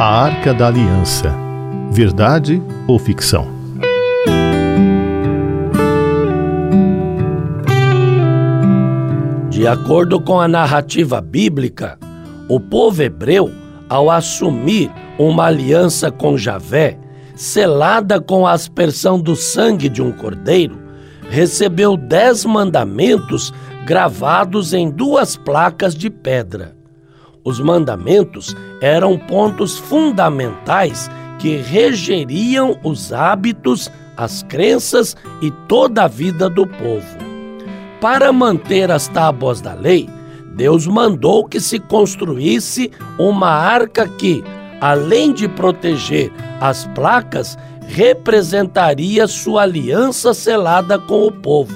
A Arca da Aliança. Verdade ou ficção? De acordo com a narrativa bíblica, o povo hebreu, ao assumir uma aliança com Javé, selada com a aspersão do sangue de um cordeiro, recebeu dez mandamentos gravados em duas placas de pedra. Os mandamentos eram pontos fundamentais que regeriam os hábitos, as crenças e toda a vida do povo. Para manter as tábuas da lei, Deus mandou que se construísse uma arca que, além de proteger as placas, representaria sua aliança selada com o povo.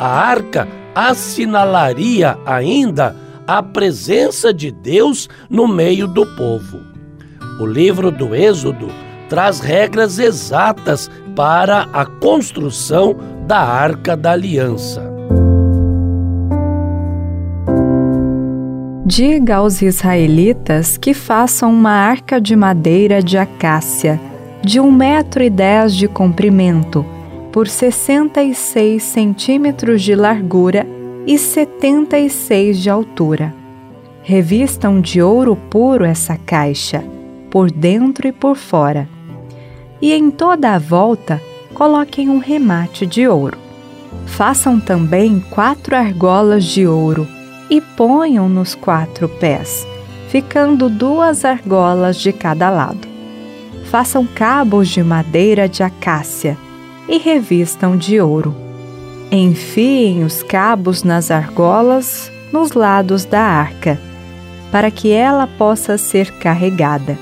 A arca assinalaria ainda a presença de Deus no meio do povo. O livro do Êxodo traz regras exatas para a construção da Arca da Aliança. Diga aos israelitas que façam uma arca de madeira de acácia, de um metro e dez de comprimento, por 66 centímetros de largura e 76 de altura. Revistam de ouro puro essa caixa, por dentro e por fora. E em toda a volta coloquem um remate de ouro. Façam também quatro argolas de ouro e ponham nos quatro pés, ficando duas argolas de cada lado. Façam cabos de madeira de acácia e revistam de ouro. Enfiem os cabos nas argolas nos lados da arca, para que ela possa ser carregada.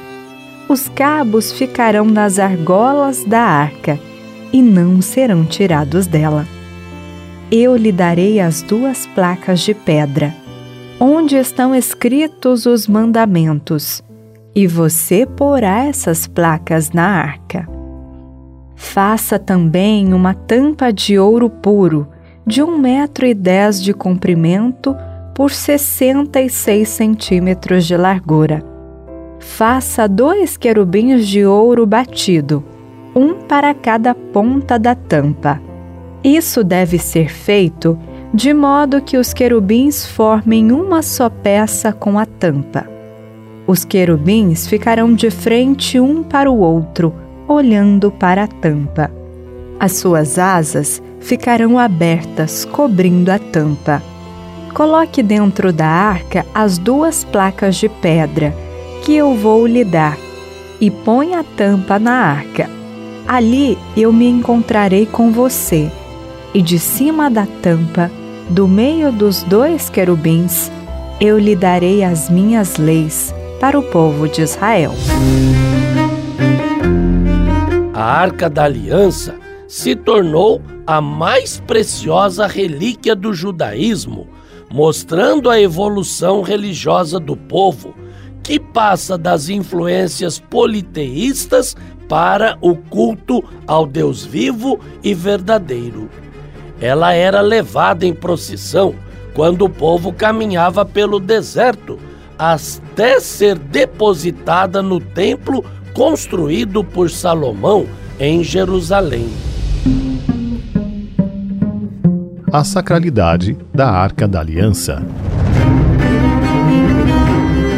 Os cabos ficarão nas argolas da arca e não serão tirados dela. Eu lhe darei as duas placas de pedra, onde estão escritos os mandamentos, e você porá essas placas na arca. Faça também uma tampa de ouro puro, de um metro e dez de comprimento por sessenta e seis centímetros de largura. Faça dois querubins de ouro batido, um para cada ponta da tampa. Isso deve ser feito de modo que os querubins formem uma só peça com a tampa. Os querubins ficarão de frente um para o outro olhando para a tampa. As suas asas ficarão abertas, cobrindo a tampa. Coloque dentro da arca as duas placas de pedra que eu vou lhe dar e ponha a tampa na arca. Ali eu me encontrarei com você, e de cima da tampa, do meio dos dois querubins, eu lhe darei as minhas leis para o povo de Israel Arca da Aliança se tornou a mais preciosa relíquia do judaísmo, mostrando a evolução religiosa do povo, que passa das influências politeístas para o culto ao Deus vivo e verdadeiro. Ela era levada em procissão quando o povo caminhava pelo deserto, até ser depositada no templo construído por Salomão em Jerusalém. A sacralidade da Arca da Aliança.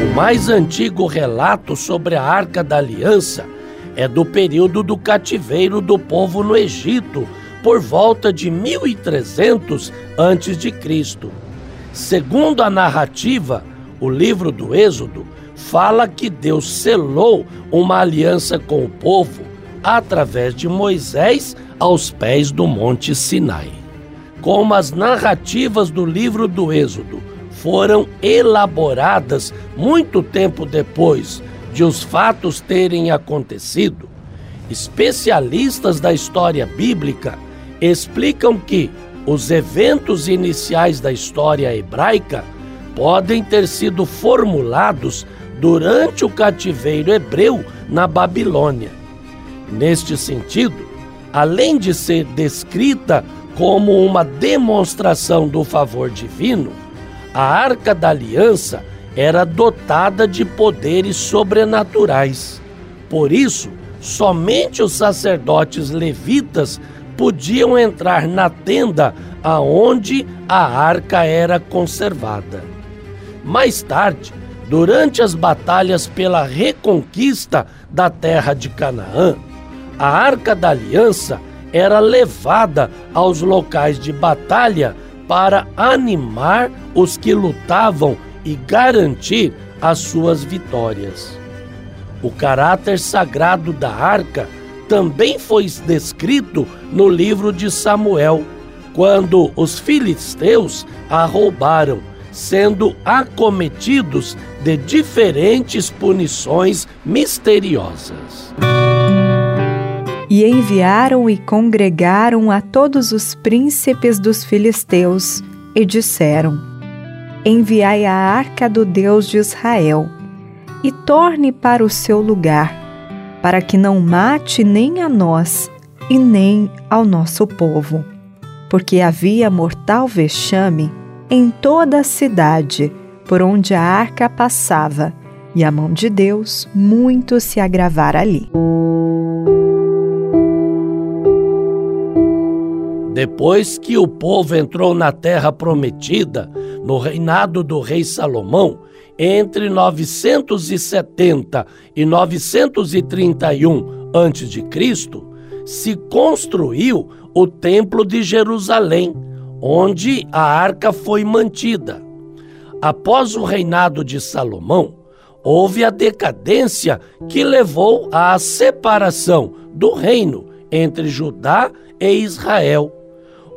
O mais antigo relato sobre a Arca da Aliança é do período do cativeiro do povo no Egito, por volta de 1300 a.C. Segundo a narrativa, o livro do Êxodo fala que Deus selou uma aliança com o povo através de Moisés aos pés do Monte Sinai. Como as narrativas do livro do Êxodo foram elaboradas muito tempo depois de os fatos terem acontecido, especialistas da história bíblica explicam que os eventos iniciais da história hebraica podem ter sido formulados durante o cativeiro hebreu na Babilônia. Neste sentido, além de ser descrita como uma demonstração do favor divino, a Arca da Aliança era dotada de poderes sobrenaturais. Por isso, somente os sacerdotes levitas podiam entrar na tenda aonde a arca era conservada. Mais tarde, durante as batalhas pela reconquista da terra de Canaã, a arca da aliança era levada aos locais de batalha para animar os que lutavam e garantir as suas vitórias. O caráter sagrado da arca também foi descrito no livro de Samuel, quando os filisteus a roubaram, sendo acometidos de diferentes punições misteriosas. E enviaram e congregaram a todos os príncipes dos filisteus e disseram: Enviai a arca do Deus de Israel e torne para o seu lugar, para que não mate nem a nós e nem ao nosso povo, porque havia mortal vexame em toda a cidade por onde a arca passava, e a mão de Deus muito se agravara ali. Depois que o povo entrou na terra prometida, no reinado do rei Salomão, entre 970 e 931 a.C., se construiu o Templo de Jerusalém, onde a arca foi mantida. Após o reinado de Salomão, houve a decadência que levou à separação do reino entre Judá e Israel.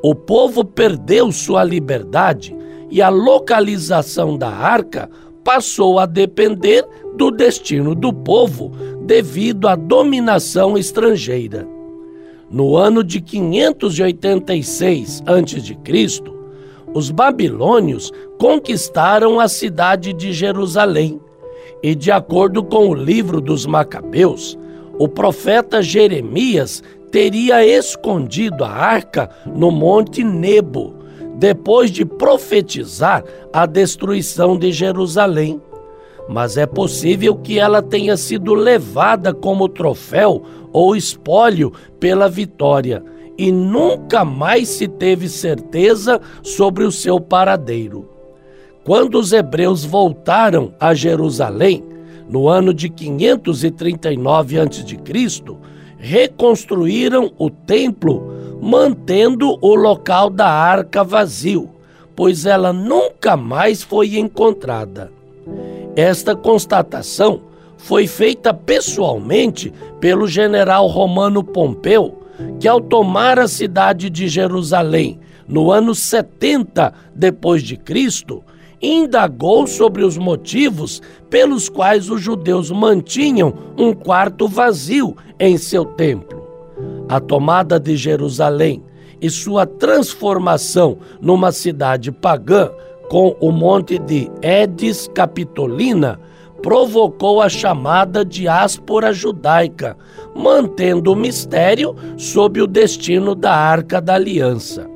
O povo perdeu sua liberdade e a localização da arca passou a depender do destino do povo devido à dominação estrangeira. No ano de 586 a.C., os babilônios conquistaram a cidade de Jerusalém. E, de acordo com o livro dos Macabeus, o profeta Jeremias teria escondido a arca no Monte Nebo, depois de profetizar a destruição de Jerusalém. Mas é possível que ela tenha sido levada como troféu ou espólio pela vitória, e nunca mais se teve certeza sobre o seu paradeiro. Quando os hebreus voltaram a Jerusalém, no ano de 539 a.C., reconstruíram o templo mantendo o local da arca vazio, pois ela nunca mais foi encontrada. Esta constatação foi feita pessoalmente pelo general romano Pompeu, que ao tomar a cidade de Jerusalém no ano 70 depois de Cristo, indagou sobre os motivos pelos quais os judeus mantinham um quarto vazio em seu templo. A tomada de Jerusalém e sua transformação numa cidade pagã com o monte de Edis Capitolina provocou a chamada diáspora judaica, mantendo o mistério sob o destino da Arca da Aliança.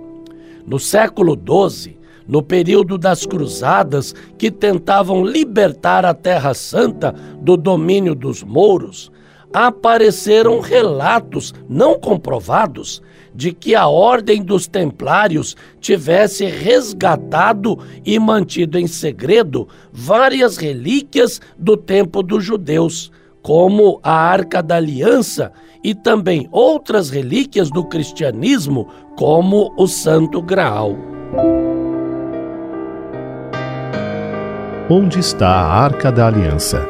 No século XII, no período das Cruzadas, que tentavam libertar a Terra Santa do domínio dos mouros, apareceram relatos não comprovados de que a Ordem dos Templários tivesse resgatado e mantido em segredo várias relíquias do tempo dos judeus, como a Arca da Aliança e também outras relíquias do cristianismo, como o Santo Graal. Onde está a Arca da Aliança?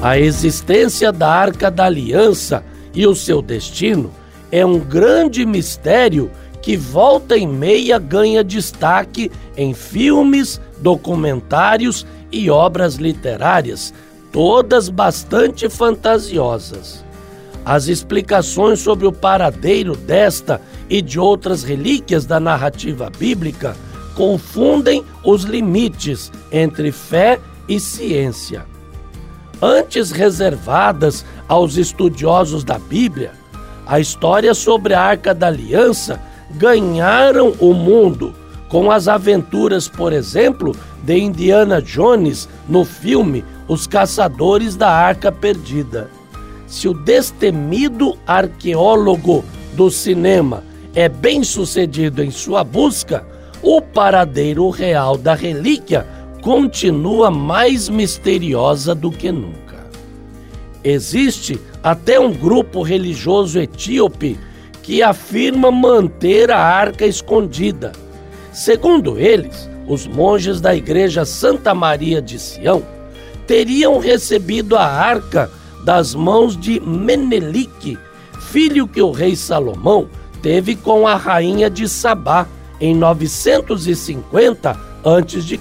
A existência da Arca da Aliança e o seu destino é um grande mistério que volta e meia ganha destaque em filmes, documentários e obras literárias, todas bastante fantasiosas. As explicações sobre o paradeiro desta e de outras relíquias da narrativa bíblica confundem os limites entre fé e ciência antes reservadas aos estudiosos da Bíblia, a história sobre a Arca da Aliança ganharam o mundo com as aventuras, por exemplo, de Indiana Jones no filme Os Caçadores da Arca Perdida. Se o destemido arqueólogo do cinema é bem sucedido em sua busca, o paradeiro real da relíquia continua mais misteriosa do que nunca. Existe até um grupo religioso etíope que afirma manter a arca escondida. Segundo eles, os monges da Igreja Santa Maria de Sião teriam recebido a arca das mãos de Menelique, filho que o rei Salomão teve com a rainha de Sabá em 950 a.C.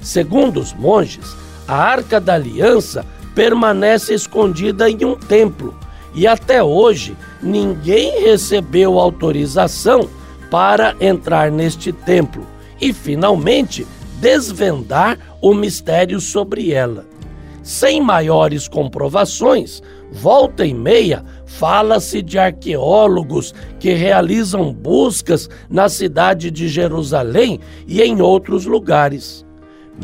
Segundo os monges, a Arca da Aliança permanece escondida em um templo e até hoje ninguém recebeu autorização para entrar neste templo e finalmente desvendar o mistério sobre ela. Sem maiores comprovações, volta e meia fala-se de arqueólogos que realizam buscas na cidade de Jerusalém e em outros lugares.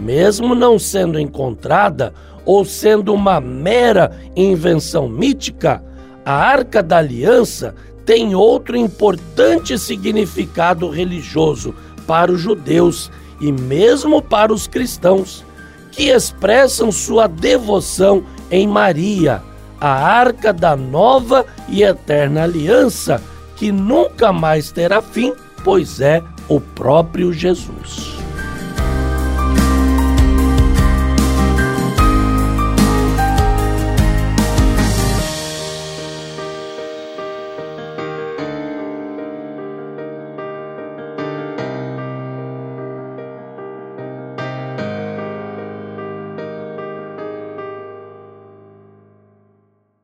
Mesmo não sendo encontrada ou sendo uma mera invenção mítica, a Arca da Aliança tem outro importante significado religioso para os judeus e mesmo para os cristãos, que expressam sua devoção em Maria, a arca da nova e eterna aliança, que nunca mais terá fim, pois é o próprio Jesus.